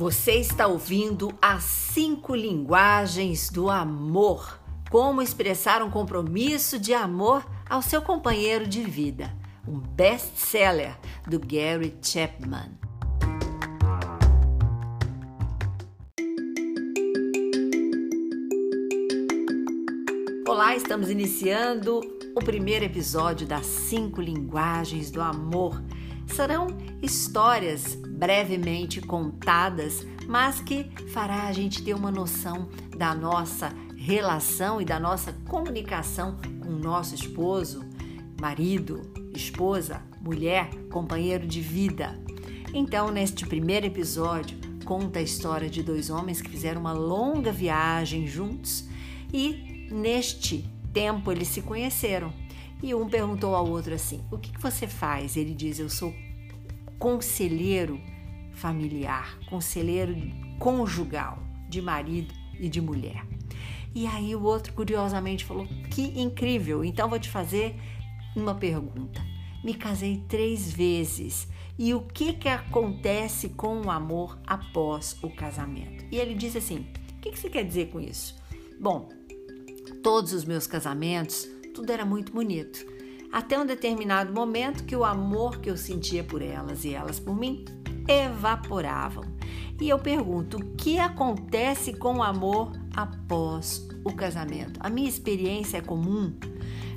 Você está ouvindo as cinco linguagens do amor. Como expressar um compromisso de amor ao seu companheiro de vida. Um best-seller do Gary Chapman. Olá, estamos iniciando o primeiro episódio das cinco linguagens do amor. Serão histórias brevemente contadas, mas que fará a gente ter uma noção da nossa relação e da nossa comunicação com o nosso esposo, marido, esposa, mulher, companheiro de vida. Então, neste primeiro episódio, conta a história de dois homens que fizeram uma longa viagem juntos e neste tempo eles se conheceram. E um perguntou ao outro assim: O que, que você faz? Ele diz: Eu sou conselheiro familiar, conselheiro conjugal de marido e de mulher. E aí o outro curiosamente falou: "Que incrível! Então vou te fazer uma pergunta. Me casei três vezes e o que que acontece com o amor após o casamento?" E ele disse assim: "O que, que você quer dizer com isso?" Bom, todos os meus casamentos, tudo era muito bonito até um determinado momento que o amor que eu sentia por elas e elas por mim evaporavam. E eu pergunto: o que acontece com o amor após o casamento? A minha experiência é comum.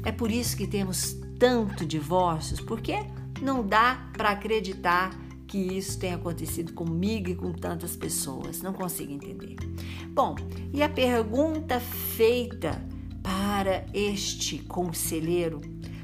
É por isso que temos tanto divórcios, porque não dá para acreditar que isso tenha acontecido comigo e com tantas pessoas. Não consigo entender. Bom, e a pergunta feita para este conselheiro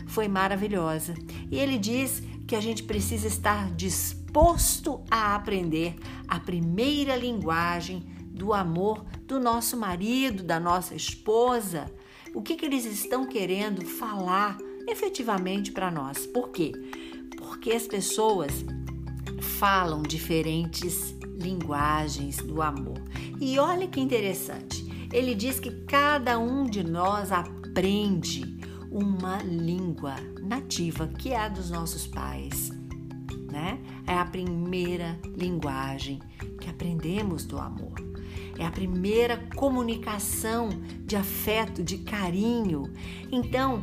foi maravilhosa. E ele diz que a gente precisa estar disposto a aprender a primeira linguagem do amor do nosso marido, da nossa esposa. O que, que eles estão querendo falar efetivamente para nós? Por quê? Porque as pessoas falam diferentes linguagens do amor. E olha que interessante, ele diz que cada um de nós aprende uma língua nativa que é a dos nossos pais, né? É a primeira linguagem que aprendemos do amor. É a primeira comunicação de afeto, de carinho. Então,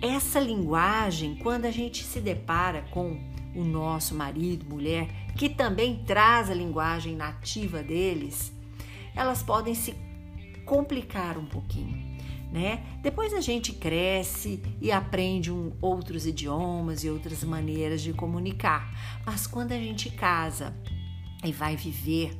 essa linguagem, quando a gente se depara com o nosso marido, mulher, que também traz a linguagem nativa deles, elas podem se complicar um pouquinho né? Depois a gente cresce e aprende um, outros idiomas e outras maneiras de comunicar. Mas quando a gente casa e vai viver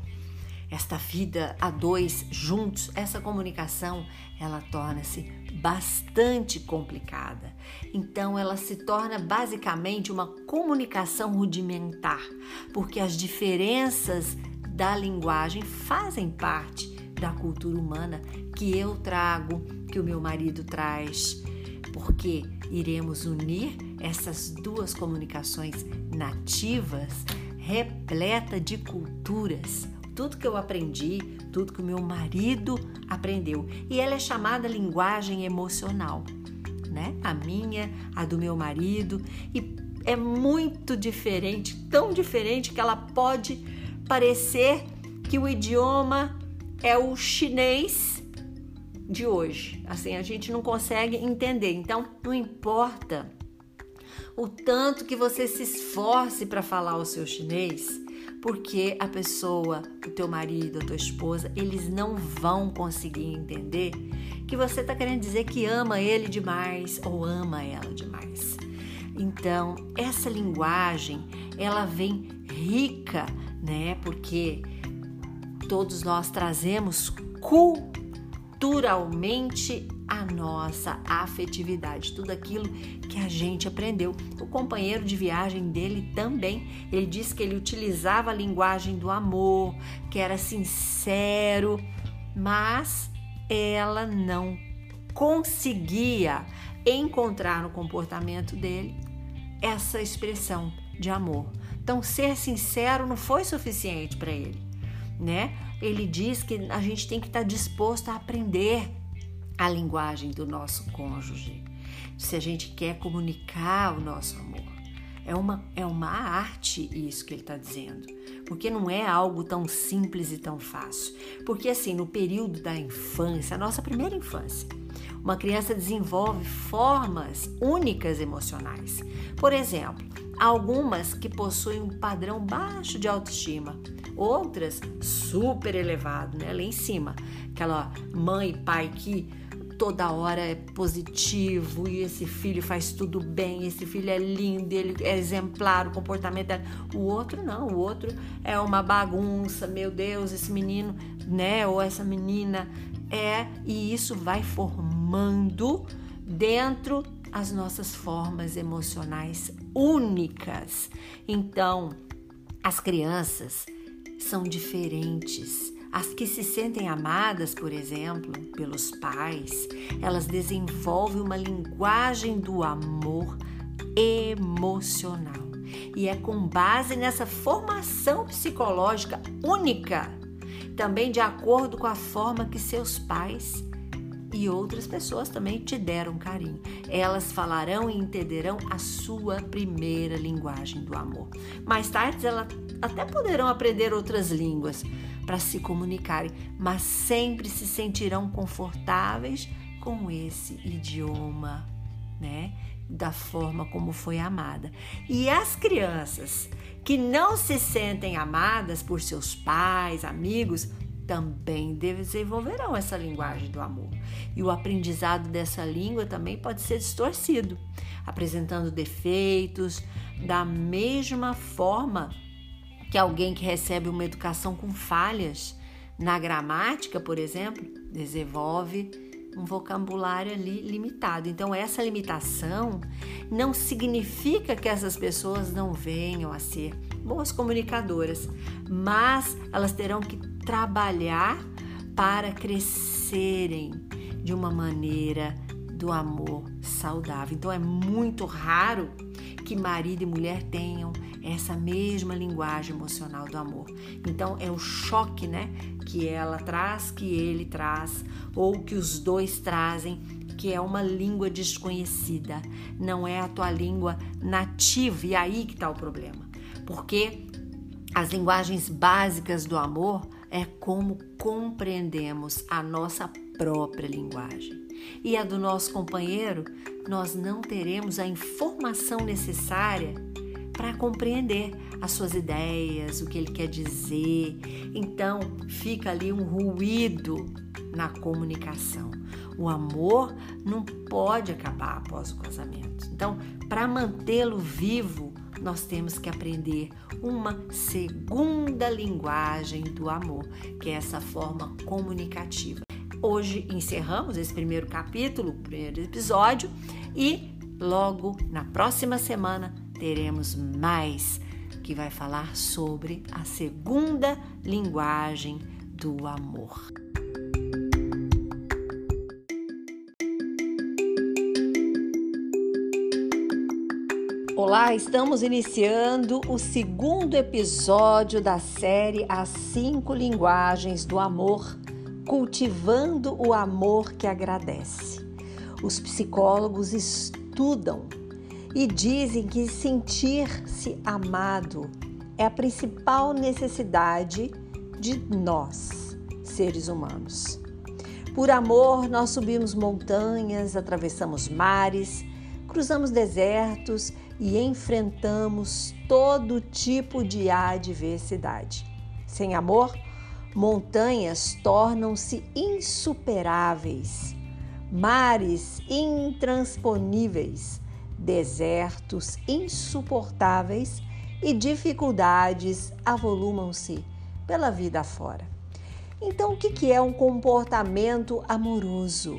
esta vida a dois juntos, essa comunicação ela torna-se bastante complicada. Então ela se torna basicamente uma comunicação rudimentar, porque as diferenças da linguagem fazem parte da cultura humana que eu trago, que o meu marido traz, porque iremos unir essas duas comunicações nativas, repleta de culturas. Tudo que eu aprendi, tudo que o meu marido aprendeu. E ela é chamada linguagem emocional, né? A minha, a do meu marido. E é muito diferente, tão diferente que ela pode parecer que o idioma é o chinês de hoje. Assim, a gente não consegue entender. Então, não importa o tanto que você se esforce para falar o seu chinês, porque a pessoa, o teu marido, a tua esposa, eles não vão conseguir entender que você está querendo dizer que ama ele demais ou ama ela demais. Então, essa linguagem, ela vem rica, né? Porque todos nós trazemos culturalmente a nossa afetividade, tudo aquilo que a gente aprendeu. O companheiro de viagem dele também, ele disse que ele utilizava a linguagem do amor, que era sincero, mas ela não conseguia encontrar no comportamento dele essa expressão de amor. Então, ser sincero não foi suficiente para ele né? Ele diz que a gente tem que estar disposto a aprender a linguagem do nosso cônjuge. Se a gente quer comunicar o nosso amor. É uma, é uma arte isso que ele está dizendo. porque não é algo tão simples e tão fácil. Porque assim, no período da infância, a nossa primeira infância, uma criança desenvolve formas únicas emocionais. Por exemplo, algumas que possuem um padrão baixo de autoestima, outras super elevado, né? Lá em cima, aquela mãe e pai que toda hora é positivo e esse filho faz tudo bem, esse filho é lindo, ele é exemplar, o comportamento é... O outro não, o outro é uma bagunça, meu Deus, esse menino, né, ou essa menina é, e isso vai formando dentro as nossas formas emocionais únicas. Então, as crianças são diferentes as que se sentem amadas, por exemplo, pelos pais, elas desenvolvem uma linguagem do amor emocional. E é com base nessa formação psicológica única, também de acordo com a forma que seus pais e outras pessoas também te deram carinho. Elas falarão e entenderão a sua primeira linguagem do amor. Mais tarde, elas até poderão aprender outras línguas, para se comunicarem, mas sempre se sentirão confortáveis com esse idioma, né? Da forma como foi amada. E as crianças que não se sentem amadas por seus pais, amigos, também desenvolverão essa linguagem do amor. E o aprendizado dessa língua também pode ser distorcido, apresentando defeitos, da mesma forma que alguém que recebe uma educação com falhas na gramática, por exemplo, desenvolve um vocabulário ali limitado. Então, essa limitação não significa que essas pessoas não venham a ser boas comunicadoras, mas elas terão que trabalhar para crescerem de uma maneira do amor saudável. Então, é muito raro que marido e mulher tenham essa mesma linguagem emocional do amor. Então é o choque, né, que ela traz, que ele traz, ou que os dois trazem, que é uma língua desconhecida, não é a tua língua nativa. E aí que está o problema. Porque as linguagens básicas do amor é como compreendemos a nossa própria linguagem. E a do nosso companheiro, nós não teremos a informação necessária para compreender as suas ideias, o que ele quer dizer. Então, fica ali um ruído na comunicação. O amor não pode acabar após o casamento. Então, para mantê-lo vivo, nós temos que aprender uma segunda linguagem do amor, que é essa forma comunicativa. Hoje encerramos esse primeiro capítulo, primeiro episódio, e logo na próxima semana teremos mais que vai falar sobre a segunda linguagem do amor. Olá, estamos iniciando o segundo episódio da série As Cinco Linguagens do Amor, cultivando o amor que agradece. Os psicólogos estudam e dizem que sentir-se amado é a principal necessidade de nós, seres humanos. Por amor, nós subimos montanhas, atravessamos mares, cruzamos desertos e enfrentamos todo tipo de adversidade. Sem amor, montanhas tornam-se insuperáveis, mares intransponíveis desertos insuportáveis e dificuldades avolumam-se pela vida fora. Então, o que é um comportamento amoroso?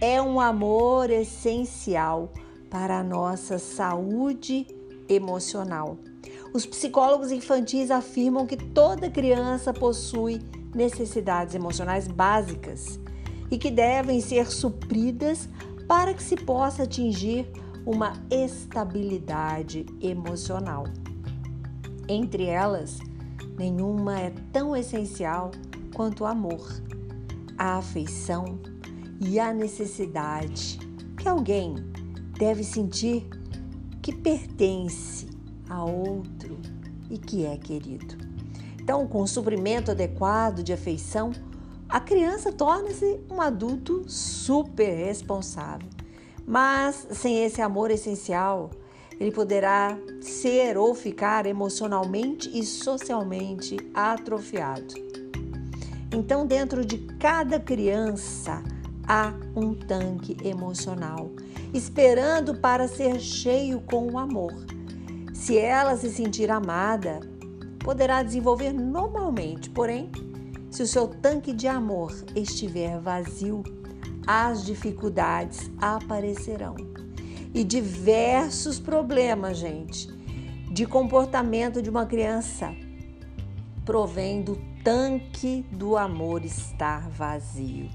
É um amor essencial para a nossa saúde emocional. Os psicólogos infantis afirmam que toda criança possui necessidades emocionais básicas e que devem ser supridas para que se possa atingir uma estabilidade emocional. Entre elas, nenhuma é tão essencial quanto o amor, a afeição e a necessidade que alguém deve sentir que pertence a outro e que é querido. Então, com o suprimento adequado de afeição, a criança torna-se um adulto super responsável. Mas sem esse amor essencial, ele poderá ser ou ficar emocionalmente e socialmente atrofiado. Então, dentro de cada criança há um tanque emocional, esperando para ser cheio com o amor. Se ela se sentir amada, poderá desenvolver normalmente, porém, se o seu tanque de amor estiver vazio, as dificuldades aparecerão. E diversos problemas, gente, de comportamento de uma criança provém do tanque do amor estar vazio.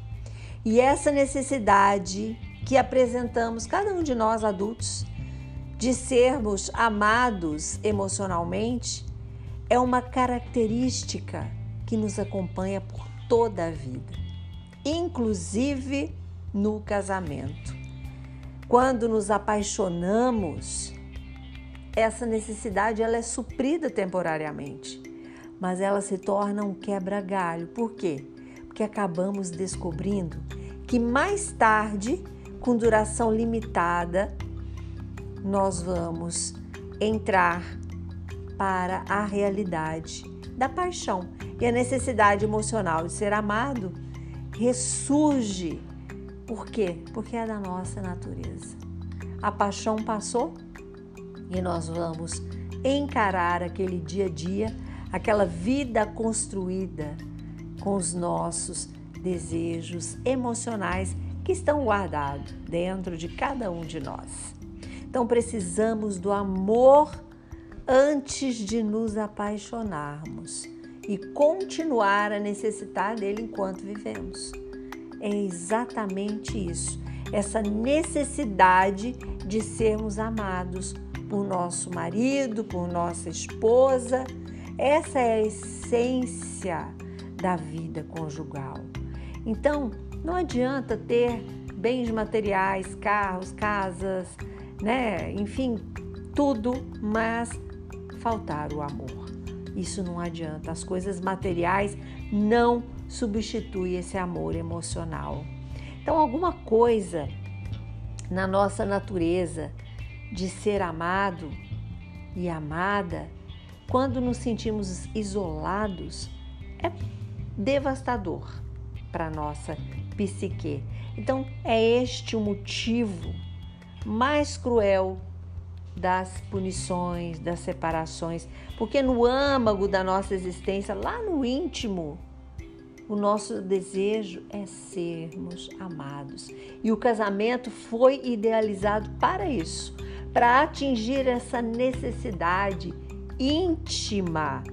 E essa necessidade que apresentamos, cada um de nós adultos, de sermos amados emocionalmente, é uma característica que nos acompanha por toda a vida, inclusive no casamento. Quando nos apaixonamos, essa necessidade ela é suprida temporariamente, mas ela se torna um quebra-galho. Por quê? Porque acabamos descobrindo que mais tarde, com duração limitada, nós vamos entrar para a realidade da paixão. E a necessidade emocional de ser amado ressurge. Por quê? Porque é da nossa natureza. A paixão passou e nós vamos encarar aquele dia a dia, aquela vida construída com os nossos desejos emocionais que estão guardados dentro de cada um de nós. Então precisamos do amor antes de nos apaixonarmos e continuar a necessitar dele enquanto vivemos. É exatamente isso, essa necessidade de sermos amados por nosso marido, por nossa esposa. Essa é a essência da vida conjugal. Então, não adianta ter bens materiais, carros, casas, né? Enfim, tudo, mas faltar o amor. Isso não adianta. As coisas materiais não substituem esse amor emocional. Então, alguma coisa na nossa natureza de ser amado e amada, quando nos sentimos isolados, é devastador para a nossa psique. Então, é este o motivo mais cruel das punições, das separações, porque no âmago da nossa existência, lá no íntimo, o nosso desejo é sermos amados. E o casamento foi idealizado para isso, para atingir essa necessidade íntima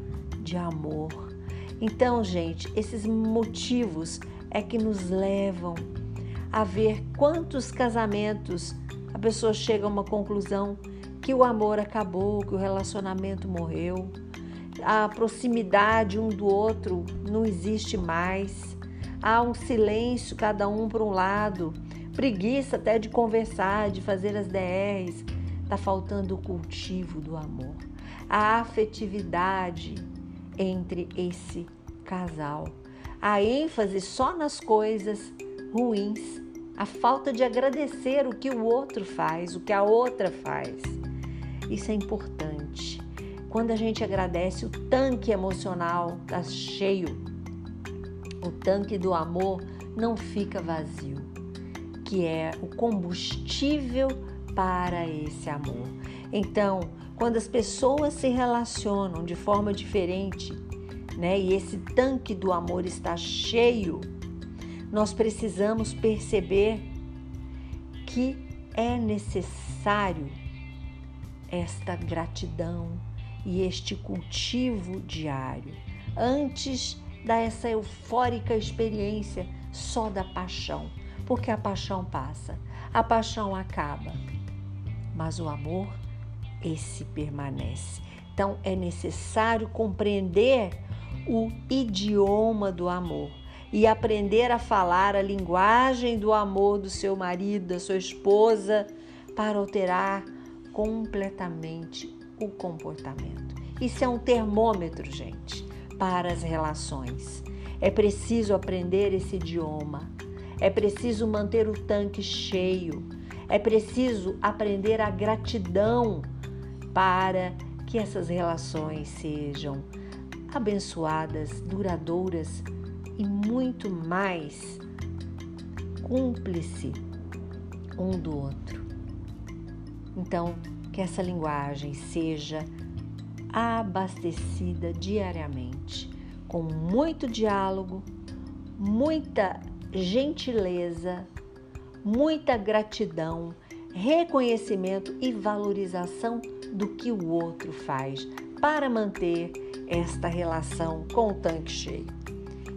de amor. Então, gente, esses motivos é que nos levam a ver quantos casamentos a pessoa chega a uma conclusão que o amor acabou, que o relacionamento morreu, a proximidade um do outro não existe mais, há um silêncio, cada um para um lado, preguiça até de conversar, de fazer as DRs, está faltando o cultivo do amor, a afetividade entre esse casal, a ênfase só nas coisas ruins, a falta de agradecer o que o outro faz, o que a outra faz. Isso é importante. Quando a gente agradece, o tanque emocional está cheio. O tanque do amor não fica vazio, que é o combustível para esse amor. Então, quando as pessoas se relacionam de forma diferente, né, e esse tanque do amor está cheio, nós precisamos perceber que é necessário esta gratidão e este cultivo diário. Antes dessa eufórica experiência só da paixão, porque a paixão passa, a paixão acaba, mas o amor, esse permanece. Então é necessário compreender o idioma do amor e aprender a falar a linguagem do amor do seu marido, da sua esposa, para alterar completamente o comportamento. Isso é um termômetro, gente, para as relações. É preciso aprender esse idioma. É preciso manter o tanque cheio. É preciso aprender a gratidão para que essas relações sejam abençoadas, duradouras e muito mais cúmplice um do outro. Então, que essa linguagem seja abastecida diariamente com muito diálogo, muita gentileza, muita gratidão, reconhecimento e valorização do que o outro faz para manter esta relação com o tanque cheio.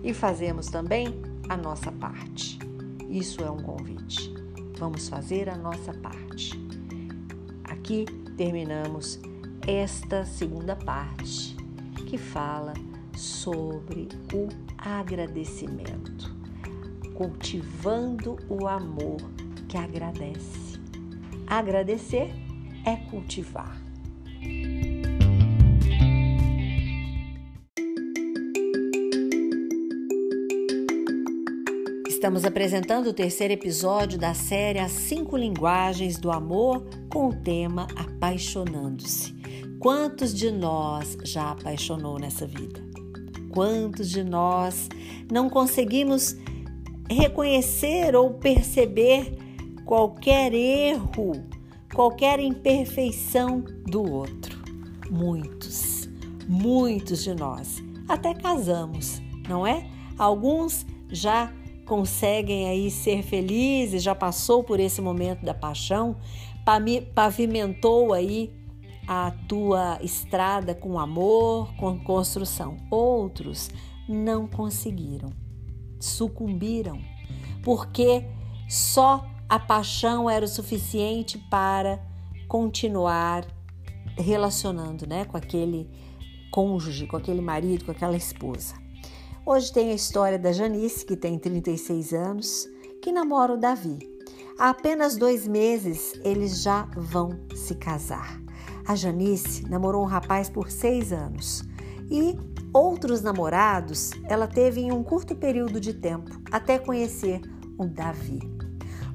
E fazemos também a nossa parte. Isso é um convite. Vamos fazer a nossa parte aqui terminamos esta segunda parte que fala sobre o agradecimento, cultivando o amor que agradece. Agradecer é cultivar. Estamos apresentando o terceiro episódio da série As Cinco Linguagens do Amor com o tema Apaixonando-se. Quantos de nós já apaixonou nessa vida? Quantos de nós não conseguimos reconhecer ou perceber qualquer erro, qualquer imperfeição do outro? Muitos, muitos de nós. Até casamos, não é? Alguns já conseguem aí ser felizes, já passou por esse momento da paixão, pavimentou aí a tua estrada com amor, com construção. Outros não conseguiram, sucumbiram, porque só a paixão era o suficiente para continuar relacionando, né, com aquele cônjuge, com aquele marido, com aquela esposa. Hoje tem a história da Janice, que tem 36 anos, que namora o Davi. Há apenas dois meses eles já vão se casar. A Janice namorou um rapaz por seis anos e outros namorados ela teve em um curto período de tempo até conhecer o Davi.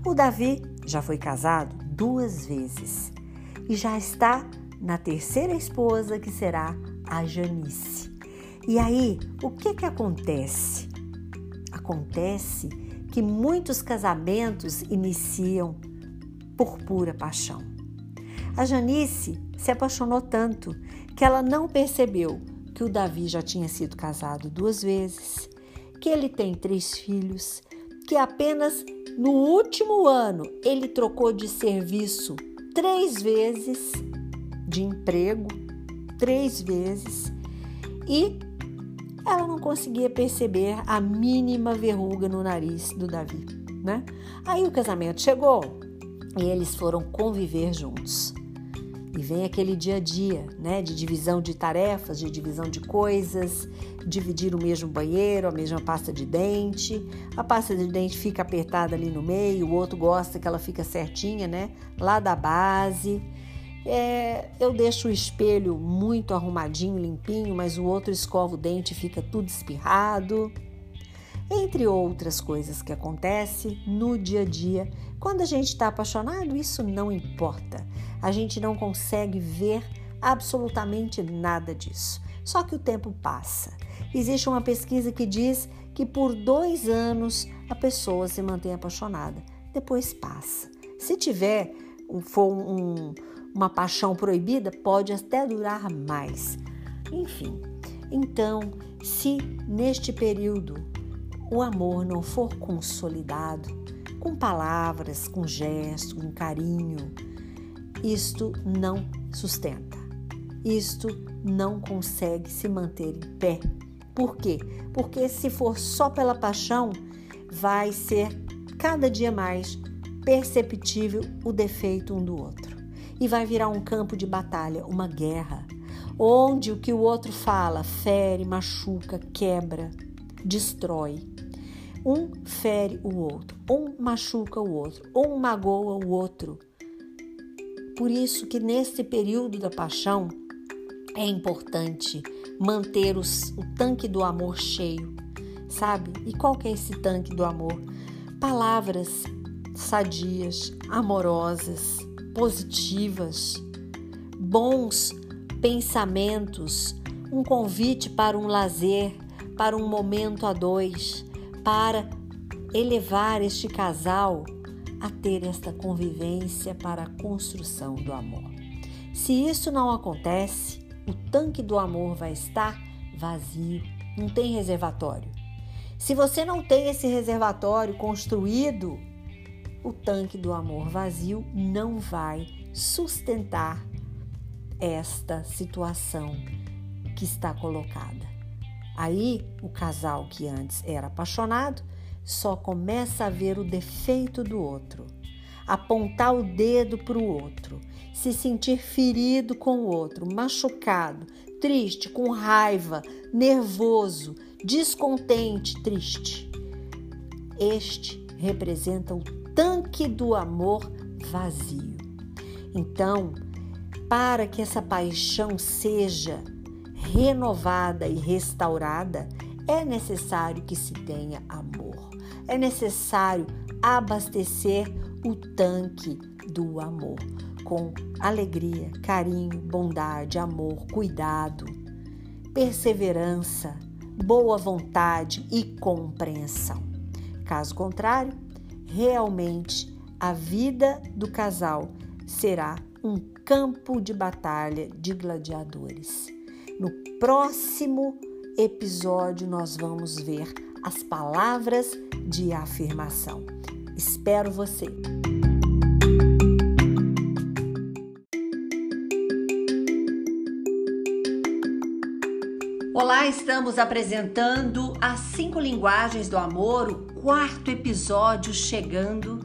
O Davi já foi casado duas vezes e já está na terceira esposa que será a Janice. E aí, o que que acontece? Acontece que muitos casamentos iniciam por pura paixão. A Janice se apaixonou tanto que ela não percebeu que o Davi já tinha sido casado duas vezes, que ele tem três filhos, que apenas no último ano ele trocou de serviço três vezes, de emprego, três vezes, e ela não conseguia perceber a mínima verruga no nariz do Davi, né? Aí o casamento chegou e eles foram conviver juntos. E vem aquele dia a dia, né, de divisão de tarefas, de divisão de coisas, dividir o mesmo banheiro, a mesma pasta de dente. A pasta de dente fica apertada ali no meio, o outro gosta que ela fica certinha, né, lá da base. É, eu deixo o espelho muito arrumadinho, limpinho, mas o outro escova o dente e fica tudo espirrado. Entre outras coisas que acontecem no dia a dia, quando a gente está apaixonado, isso não importa. A gente não consegue ver absolutamente nada disso. Só que o tempo passa. Existe uma pesquisa que diz que por dois anos a pessoa se mantém apaixonada. Depois passa. Se tiver for um, uma paixão proibida pode até durar mais. Enfim, então, se neste período o amor não for consolidado com palavras, com gestos, com carinho, isto não sustenta. Isto não consegue se manter em pé. Por quê? Porque se for só pela paixão, vai ser cada dia mais perceptível o defeito um do outro e vai virar um campo de batalha, uma guerra, onde o que o outro fala fere, machuca, quebra, destrói. Um fere o outro, um machuca o outro, um magoa o outro. Por isso que nesse período da paixão é importante manter os, o tanque do amor cheio, sabe? E qual que é esse tanque do amor? Palavras sadias, amorosas, positivas, bons pensamentos, um convite para um lazer, para um momento a dois, para elevar este casal a ter esta convivência para a construção do amor. Se isso não acontece, o tanque do amor vai estar vazio, não tem reservatório. Se você não tem esse reservatório construído, o tanque do amor vazio não vai sustentar esta situação que está colocada. Aí, o casal que antes era apaixonado só começa a ver o defeito do outro, apontar o dedo para o outro, se sentir ferido com o outro, machucado, triste, com raiva, nervoso, descontente, triste. Este representa o tanque do amor vazio. Então, para que essa paixão seja renovada e restaurada, é necessário que se tenha amor. É necessário abastecer o tanque do amor com alegria, carinho, bondade, amor, cuidado, perseverança, boa vontade e compreensão. Caso contrário, realmente a vida do casal será um campo de batalha de gladiadores. No próximo episódio, nós vamos ver as palavras de afirmação. Espero você! Olá, estamos apresentando as cinco linguagens do amor, o quarto episódio chegando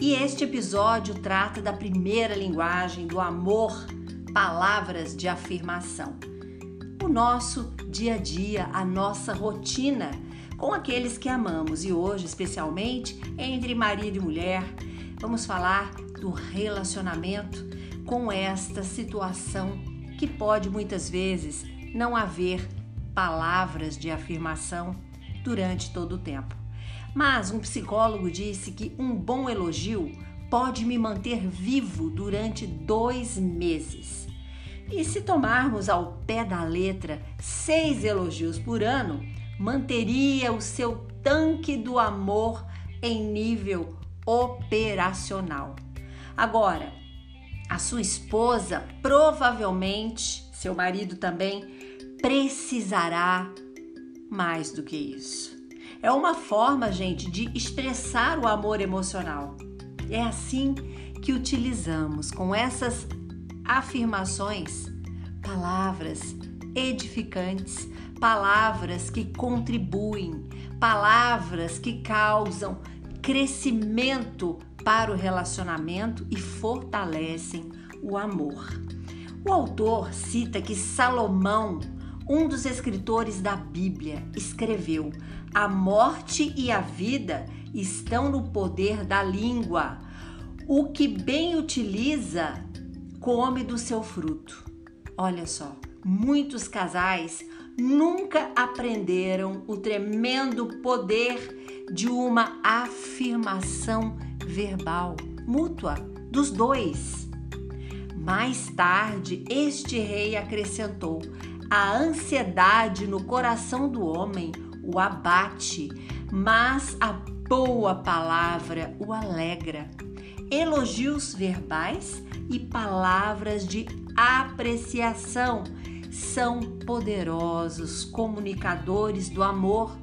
e este episódio trata da primeira linguagem do amor, palavras de afirmação. O nosso dia a dia, a nossa rotina com aqueles que amamos e hoje, especialmente entre marido e mulher, vamos falar do relacionamento com esta situação que pode muitas vezes não haver palavras de afirmação durante todo o tempo. Mas um psicólogo disse que um bom elogio pode me manter vivo durante dois meses. E se tomarmos ao pé da letra seis elogios por ano, manteria o seu tanque do amor em nível operacional. Agora, a sua esposa provavelmente, seu marido também, precisará mais do que isso. É uma forma, gente, de expressar o amor emocional. É assim que utilizamos com essas afirmações palavras edificantes, palavras que contribuem, palavras que causam crescimento para o relacionamento e fortalecem o amor. O autor cita que Salomão um dos escritores da Bíblia escreveu: A morte e a vida estão no poder da língua. O que bem utiliza, come do seu fruto. Olha só, muitos casais nunca aprenderam o tremendo poder de uma afirmação verbal mútua dos dois. Mais tarde, este rei acrescentou: a ansiedade no coração do homem o abate, mas a boa palavra o alegra. Elogios verbais e palavras de apreciação são poderosos comunicadores do amor.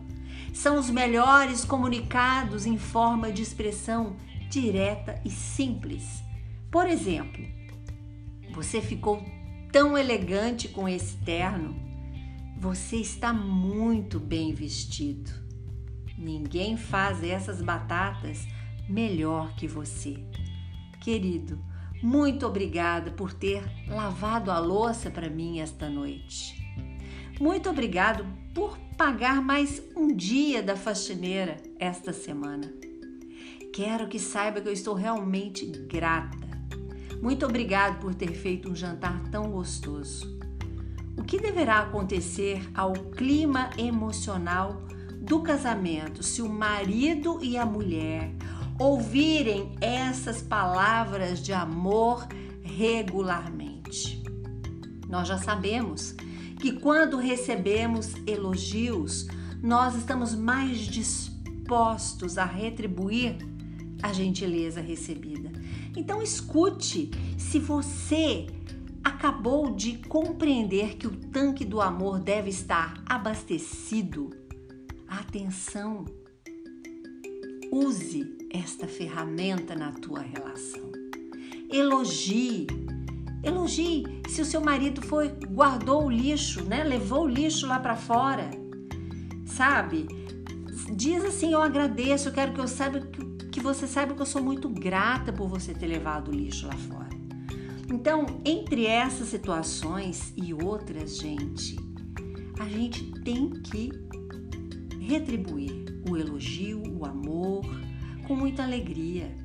São os melhores comunicados em forma de expressão direta e simples. Por exemplo, você ficou tão elegante com esse terno. Você está muito bem vestido. Ninguém faz essas batatas melhor que você. Querido, muito obrigada por ter lavado a louça para mim esta noite. Muito obrigado por pagar mais um dia da faxineira esta semana. Quero que saiba que eu estou realmente grata muito obrigado por ter feito um jantar tão gostoso. o que deverá acontecer ao clima emocional do casamento se o marido e a mulher ouvirem essas palavras de amor regularmente? Nós já sabemos que quando recebemos elogios, nós estamos mais dispostos a retribuir a gentileza recebida. Então escute, se você acabou de compreender que o tanque do amor deve estar abastecido, atenção, use esta ferramenta na tua relação. Elogie. Elogie se o seu marido foi guardou o lixo, né? Levou o lixo lá para fora. Sabe? Diz assim: "Eu agradeço, eu quero que eu saiba que, que você saiba que eu sou muito grata por você ter levado o lixo lá fora". Então, entre essas situações e outras, gente, a gente tem que retribuir o elogio, o amor, com muita alegria,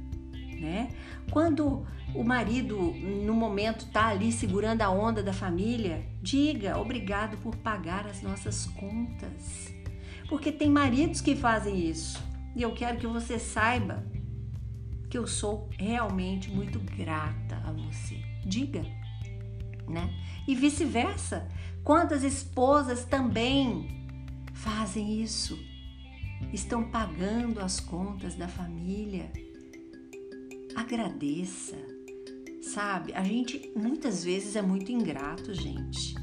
né? Quando o marido, no momento, tá ali segurando a onda da família, diga obrigado por pagar as nossas contas. Porque tem maridos que fazem isso. E eu quero que você saiba que eu sou realmente muito grata a você. Diga, né? E vice-versa. Quantas esposas também fazem isso? Estão pagando as contas da família. Agradeça, sabe? A gente muitas vezes é muito ingrato, gente.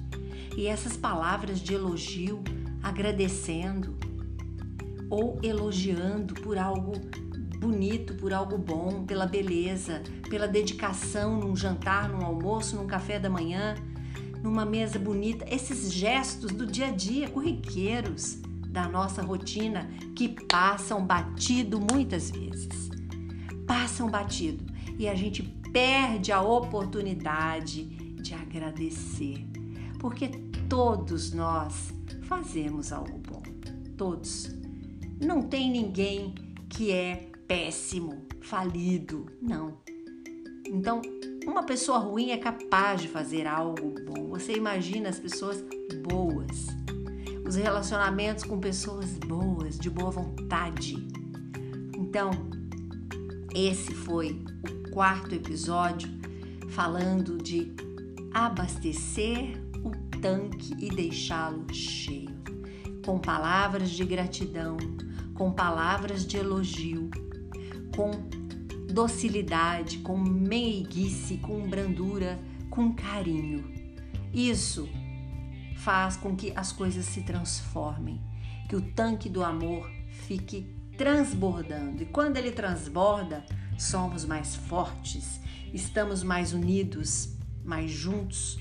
E essas palavras de elogio, agradecendo ou elogiando por algo bonito, por algo bom, pela beleza, pela dedicação num jantar, num almoço, num café da manhã, numa mesa bonita, esses gestos do dia a dia, corriqueiros da nossa rotina que passam batido muitas vezes. Passam batido e a gente perde a oportunidade de agradecer, porque todos nós fazemos algo bom. Todos. Não tem ninguém que é péssimo, falido, não. Então, uma pessoa ruim é capaz de fazer algo bom. Você imagina as pessoas boas os relacionamentos com pessoas boas, de boa vontade. Então, esse foi o quarto episódio falando de abastecer o tanque e deixá-lo cheio, com palavras de gratidão, com palavras de elogio, com docilidade, com meiguice, com brandura, com carinho. Isso faz com que as coisas se transformem, que o tanque do amor fique transbordando. E quando ele transborda, somos mais fortes, estamos mais unidos, mais juntos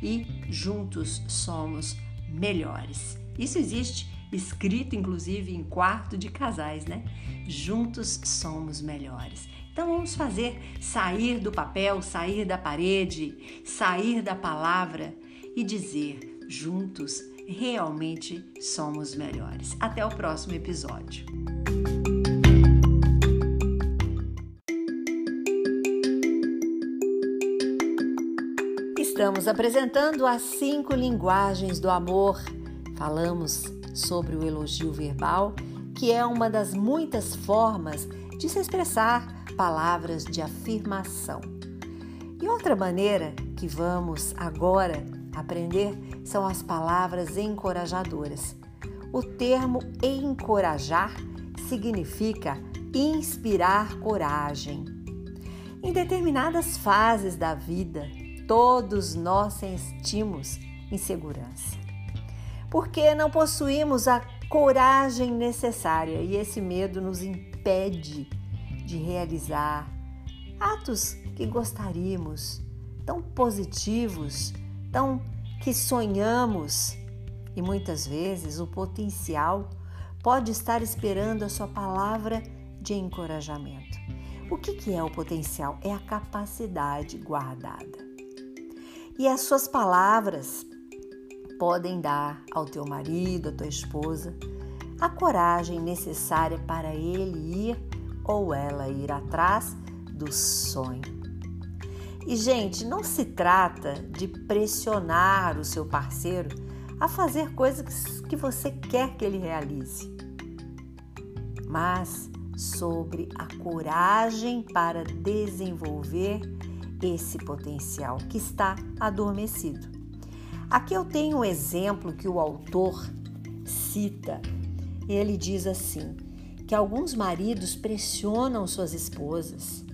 e juntos somos melhores. Isso existe escrito inclusive em quarto de casais, né? Juntos somos melhores. Então vamos fazer sair do papel, sair da parede, sair da palavra e dizer: juntos realmente somos melhores. Até o próximo episódio. Estamos apresentando as cinco linguagens do amor. Falamos sobre o elogio verbal, que é uma das muitas formas de se expressar palavras de afirmação. E outra maneira que vamos agora aprender são as palavras encorajadoras. O termo encorajar significa inspirar coragem. Em determinadas fases da vida, todos nós sentimos insegurança, porque não possuímos a coragem necessária e esse medo nos impede de realizar atos que gostaríamos, tão positivos, tão que sonhamos e muitas vezes o potencial pode estar esperando a sua palavra de encorajamento. O que é o potencial? É a capacidade guardada. E as suas palavras podem dar ao teu marido, à tua esposa, a coragem necessária para ele ir ou ela ir atrás do sonho. E, gente, não se trata de pressionar o seu parceiro a fazer coisas que você quer que ele realize, mas sobre a coragem para desenvolver esse potencial que está adormecido. Aqui eu tenho um exemplo que o autor cita. Ele diz assim: que alguns maridos pressionam suas esposas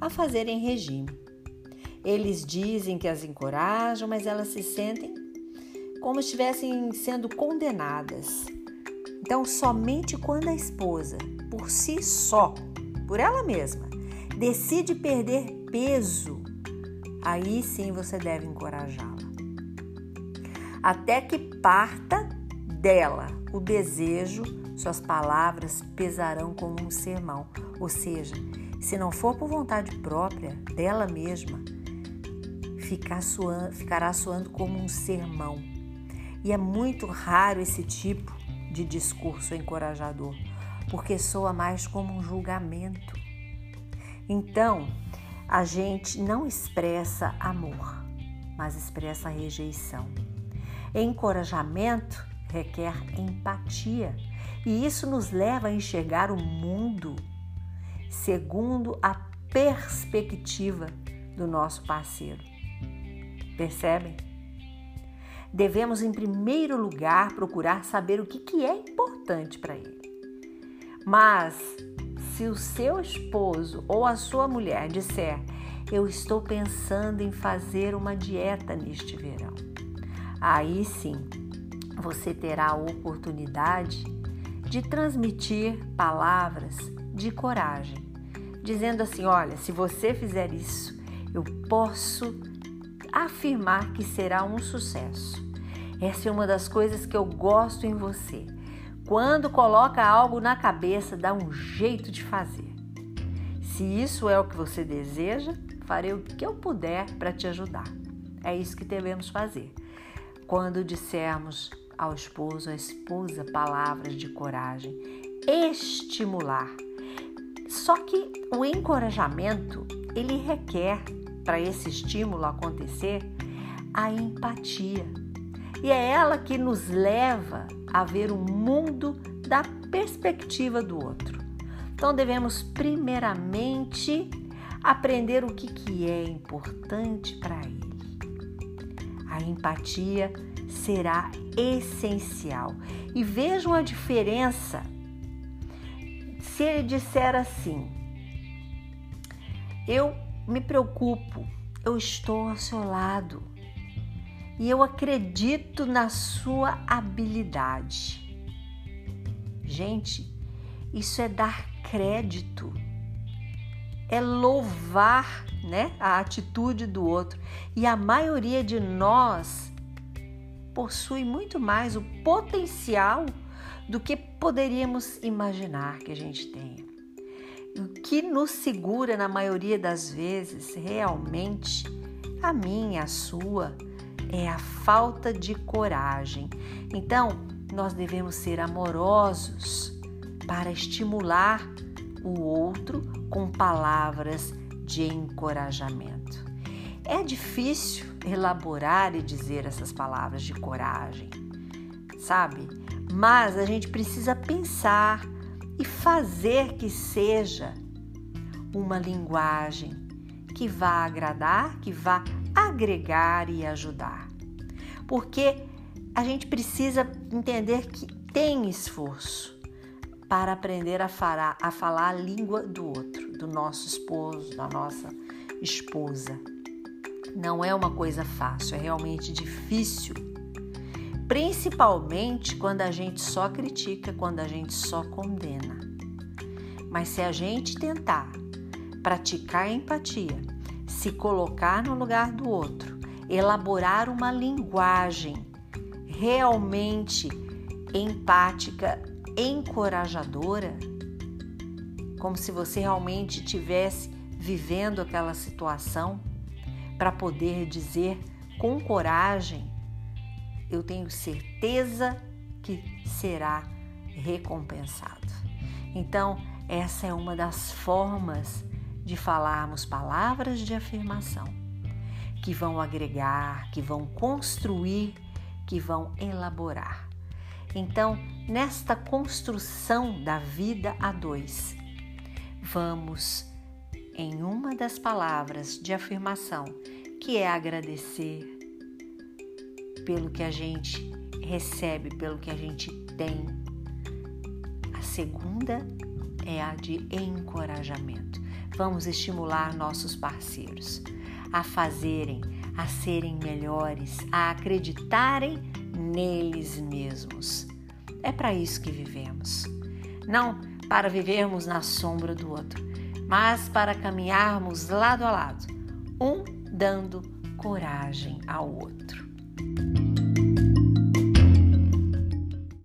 a fazerem regime. Eles dizem que as encorajam, mas elas se sentem como estivessem sendo condenadas. Então, somente quando a esposa, por si só, por ela mesma, decide perder peso, aí sim você deve encorajá-la. Até que parta dela o desejo suas palavras pesarão como um sermão. Ou seja, se não for por vontade própria dela mesma, ficará soando como um sermão. E é muito raro esse tipo de discurso encorajador, porque soa mais como um julgamento. Então, a gente não expressa amor, mas expressa rejeição. Encorajamento requer empatia e isso nos leva a enxergar o mundo segundo a perspectiva do nosso parceiro. Percebem? Devemos, em primeiro lugar, procurar saber o que, é importante para ele. Mas, se o seu esposo ou a sua mulher disser: Eu estou pensando em fazer uma dieta neste verão, aí sim você terá a oportunidade de transmitir palavras de coragem, dizendo assim: olha, se você fizer isso, eu posso afirmar que será um sucesso. Essa é uma das coisas que eu gosto em você. Quando coloca algo na cabeça, dá um jeito de fazer. Se isso é o que você deseja, farei o que eu puder para te ajudar. É isso que devemos fazer. Quando dissermos ao esposo, à esposa, palavras de coragem, estimular. Só que o encorajamento, ele requer para esse estímulo acontecer a empatia. E é ela que nos leva a ver o mundo da perspectiva do outro. Então devemos primeiramente aprender o que, que é importante para ele. A empatia será essencial. E vejam a diferença se ele disser assim: Eu me preocupo, eu estou ao seu lado e eu acredito na sua habilidade. Gente, isso é dar crédito, é louvar né, a atitude do outro. E a maioria de nós possui muito mais o potencial do que poderíamos imaginar que a gente tenha. O que nos segura na maioria das vezes, realmente, a minha, a sua, é a falta de coragem. Então, nós devemos ser amorosos para estimular o outro com palavras de encorajamento. É difícil elaborar e dizer essas palavras de coragem, sabe? Mas a gente precisa pensar e fazer que seja uma linguagem que vá agradar, que vá agregar e ajudar. Porque a gente precisa entender que tem esforço para aprender a falar, a falar a língua do outro, do nosso esposo, da nossa esposa. Não é uma coisa fácil, é realmente difícil. Principalmente quando a gente só critica, quando a gente só condena. Mas se a gente tentar praticar empatia, se colocar no lugar do outro, elaborar uma linguagem realmente empática, encorajadora, como se você realmente estivesse vivendo aquela situação, para poder dizer com coragem: eu tenho certeza que será recompensado. Então, essa é uma das formas de falarmos palavras de afirmação, que vão agregar, que vão construir, que vão elaborar. Então, nesta construção da vida a dois, vamos em uma das palavras de afirmação, que é agradecer pelo que a gente recebe, pelo que a gente tem. A segunda é a de encorajamento. Vamos estimular nossos parceiros a fazerem, a serem melhores, a acreditarem neles mesmos. É para isso que vivemos. Não para vivermos na sombra do outro, mas para caminharmos lado a lado, um dando coragem ao outro.